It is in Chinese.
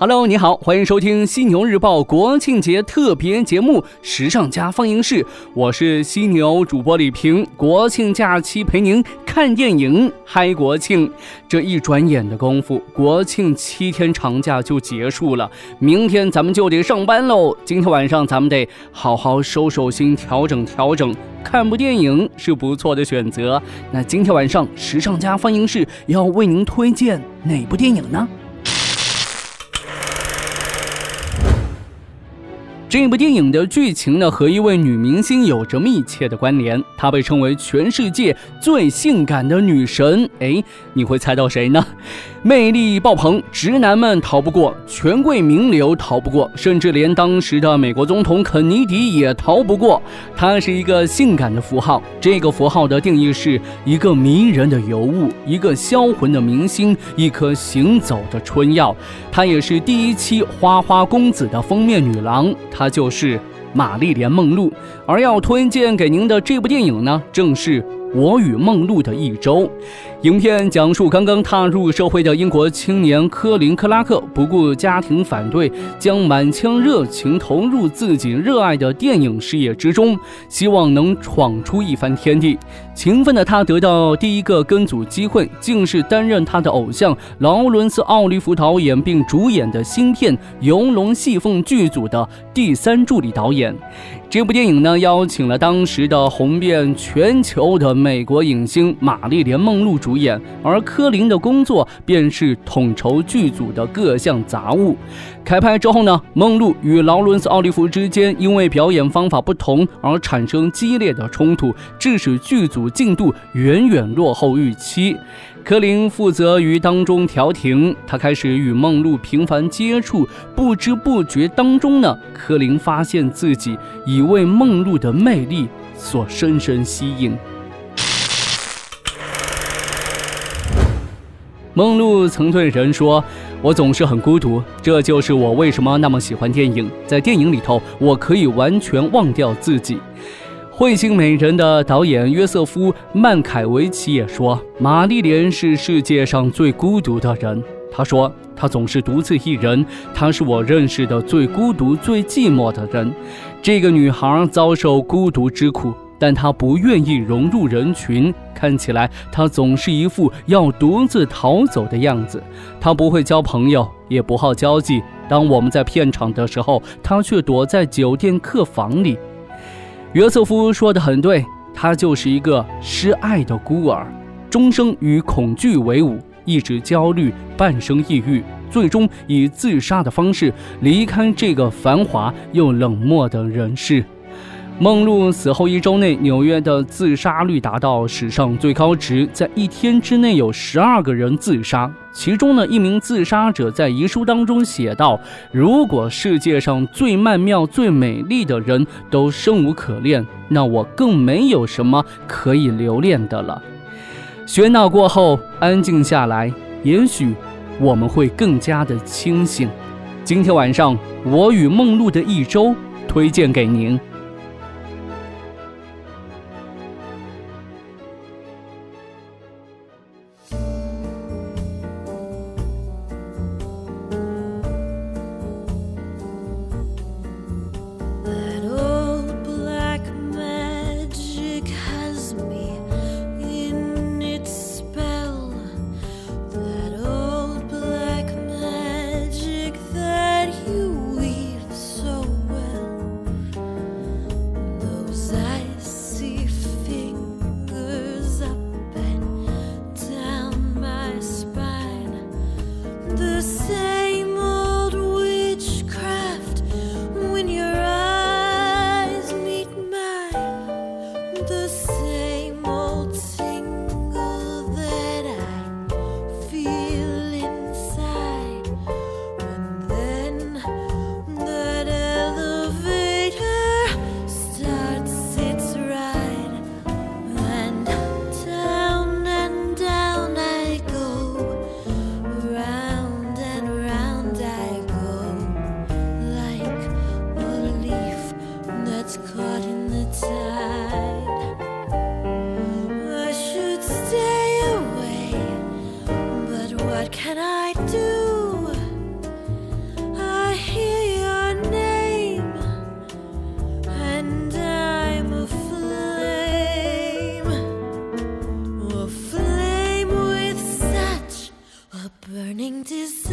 Hello，你好，欢迎收听《犀牛日报》国庆节特别节目《时尚家放映室》，我是犀牛主播李平。国庆假期陪您看电影，嗨国庆！这一转眼的功夫，国庆七天长假就结束了，明天咱们就得上班喽。今天晚上咱们得好好收收心，调整调整，看部电影是不错的选择。那今天晚上《时尚家放映室》要为您推荐哪部电影呢？这部电影的剧情呢，和一位女明星有着密切的关联。她被称为全世界最性感的女神。哎，你会猜到谁呢？魅力爆棚，直男们逃不过，权贵名流逃不过，甚至连当时的美国总统肯尼迪也逃不过。她是一个性感的符号，这个符号的定义是一个迷人的尤物，一个销魂的明星，一颗行走的春药。她也是第一期《花花公子》的封面女郎，她就是玛丽莲·梦露。而要推荐给您的这部电影呢，正是。我与梦露的一周，影片讲述刚刚踏入社会的英国青年科林·克拉克，不顾家庭反对，将满腔热情投入自己热爱的电影事业之中，希望能闯出一番天地。勤奋的他得到第一个跟组机会，竟是担任他的偶像劳伦斯·奥利弗导演并主演的新片《游龙戏凤》剧组的第三助理导演。这部电影呢，邀请了当时的红遍全球的美国影星玛丽莲·梦露主演，而柯林的工作便是统筹剧组的各项杂物。开拍之后呢，梦露与劳伦斯·奥利弗之间因为表演方法不同而产生激烈的冲突，致使剧组进度远远落后预期。柯林负责于当中调停，他开始与梦露频繁接触，不知不觉当中呢，柯林发现自己已为梦露的魅力所深深吸引。梦露曾对人说：“我总是很孤独，这就是我为什么那么喜欢电影。在电影里头，我可以完全忘掉自己。”《彗星美人》的导演约瑟夫·曼凯维奇也说：“玛丽莲是世界上最孤独的人。”他说：“她总是独自一人，她是我认识的最孤独、最寂寞的人。这个女孩遭受孤独之苦，但他不愿意融入人群。看起来他总是一副要独自逃走的样子。他不会交朋友，也不好交际。当我们在片场的时候，他却躲在酒店客房里。”约瑟夫说的很对，他就是一个失爱的孤儿，终生与恐惧为伍，一直焦虑，半生抑郁，最终以自杀的方式离开这个繁华又冷漠的人世。梦露死后一周内，纽约的自杀率达到史上最高值，在一天之内有十二个人自杀。其中呢，一名自杀者在遗书当中写道：“如果世界上最曼妙、最美丽的人都生无可恋，那我更没有什么可以留恋的了。”喧闹过后，安静下来，也许我们会更加的清醒。今天晚上，我与梦露的一周推荐给您。burning desire.